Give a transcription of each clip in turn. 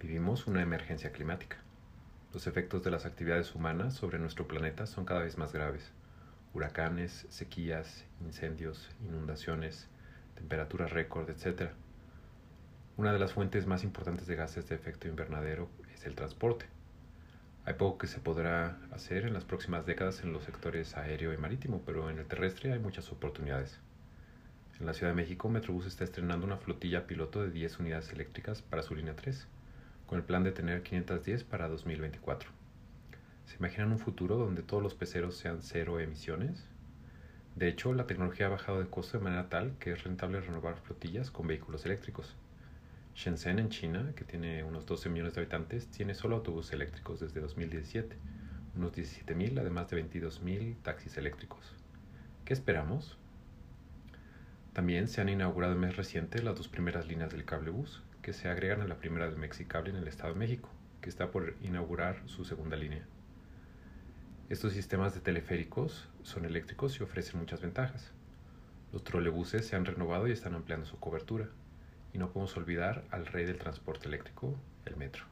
Vivimos una emergencia climática. Los efectos de las actividades humanas sobre nuestro planeta son cada vez más graves. Huracanes, sequías, incendios, inundaciones, temperaturas récord, etc. Una de las fuentes más importantes de gases de efecto invernadero es el transporte. Hay poco que se podrá hacer en las próximas décadas en los sectores aéreo y marítimo, pero en el terrestre hay muchas oportunidades. En la Ciudad de México, Metrobús está estrenando una flotilla piloto de 10 unidades eléctricas para su línea 3 con el plan de tener 510 para 2024. ¿Se imaginan un futuro donde todos los peceros sean cero emisiones? De hecho, la tecnología ha bajado de costo de manera tal que es rentable renovar flotillas con vehículos eléctricos. Shenzhen, en China, que tiene unos 12 millones de habitantes, tiene solo autobuses eléctricos desde 2017, unos 17.000, además de 22.000 taxis eléctricos. ¿Qué esperamos? También se han inaugurado en mes reciente las dos primeras líneas del cable bus, que se agregan a la primera del Mexicable en el Estado de México, que está por inaugurar su segunda línea. Estos sistemas de teleféricos son eléctricos y ofrecen muchas ventajas. Los trolebuses se han renovado y están ampliando su cobertura. Y no podemos olvidar al rey del transporte eléctrico, el metro.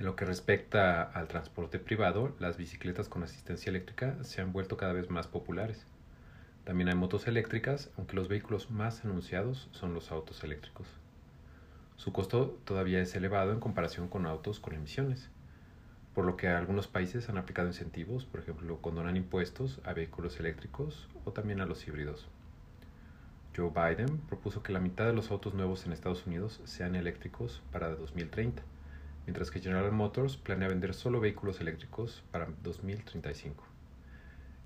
En lo que respecta al transporte privado, las bicicletas con asistencia eléctrica se han vuelto cada vez más populares. También hay motos eléctricas, aunque los vehículos más anunciados son los autos eléctricos. Su costo todavía es elevado en comparación con autos con emisiones, por lo que algunos países han aplicado incentivos, por ejemplo, condonan impuestos a vehículos eléctricos o también a los híbridos. Joe Biden propuso que la mitad de los autos nuevos en Estados Unidos sean eléctricos para 2030, mientras que General Motors planea vender solo vehículos eléctricos para 2035.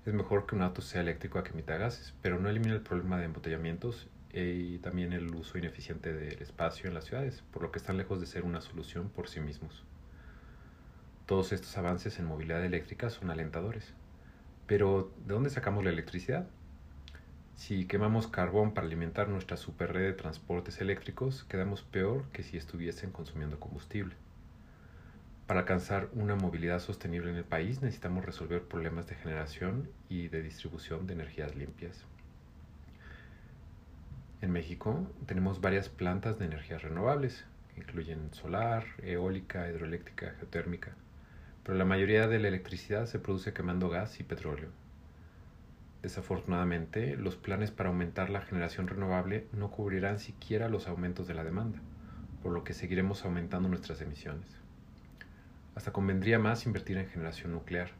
Es mejor que un auto sea eléctrico a que emita gases, pero no elimina el problema de embotellamientos y también el uso ineficiente del espacio en las ciudades, por lo que están lejos de ser una solución por sí mismos. Todos estos avances en movilidad eléctrica son alentadores. Pero, ¿de dónde sacamos la electricidad? Si quemamos carbón para alimentar nuestra superred de transportes eléctricos, quedamos peor que si estuviesen consumiendo combustible. Para alcanzar una movilidad sostenible en el país necesitamos resolver problemas de generación y de distribución de energías limpias. En México tenemos varias plantas de energías renovables, que incluyen solar, eólica, hidroeléctrica, geotérmica, pero la mayoría de la electricidad se produce quemando gas y petróleo. Desafortunadamente, los planes para aumentar la generación renovable no cubrirán siquiera los aumentos de la demanda, por lo que seguiremos aumentando nuestras emisiones. Hasta convendría más invertir en generación nuclear.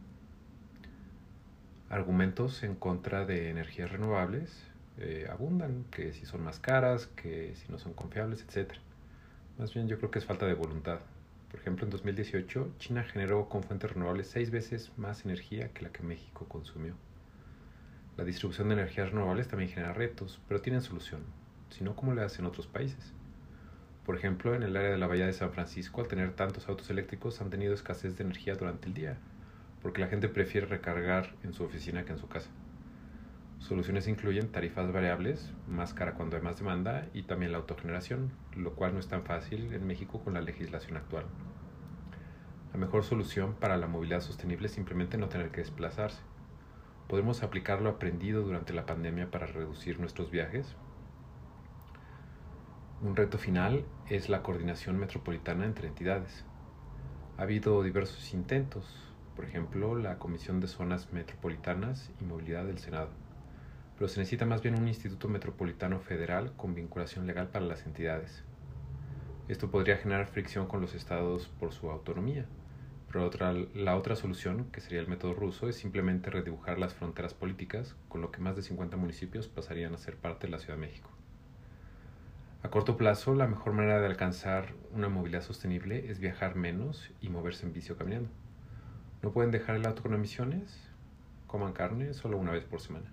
Argumentos en contra de energías renovables eh, abundan, que si son más caras, que si no son confiables, etc. Más bien yo creo que es falta de voluntad. Por ejemplo, en 2018 China generó con fuentes renovables seis veces más energía que la que México consumió. La distribución de energías renovables también genera retos, pero tienen solución, si no, ¿cómo le hacen otros países? Por ejemplo, en el área de la Bahía de San Francisco, al tener tantos autos eléctricos, han tenido escasez de energía durante el día, porque la gente prefiere recargar en su oficina que en su casa. Soluciones incluyen tarifas variables, más cara cuando hay más demanda, y también la autogeneración, lo cual no es tan fácil en México con la legislación actual. La mejor solución para la movilidad sostenible es simplemente no tener que desplazarse. Podemos aplicar lo aprendido durante la pandemia para reducir nuestros viajes, un reto final es la coordinación metropolitana entre entidades. Ha habido diversos intentos, por ejemplo, la Comisión de Zonas Metropolitanas y Movilidad del Senado, pero se necesita más bien un Instituto Metropolitano Federal con vinculación legal para las entidades. Esto podría generar fricción con los estados por su autonomía, pero otra, la otra solución, que sería el método ruso, es simplemente redibujar las fronteras políticas, con lo que más de 50 municipios pasarían a ser parte de la Ciudad de México. A corto plazo, la mejor manera de alcanzar una movilidad sostenible es viajar menos y moverse en bici o caminando. ¿No pueden dejar el auto con emisiones? Coman carne solo una vez por semana.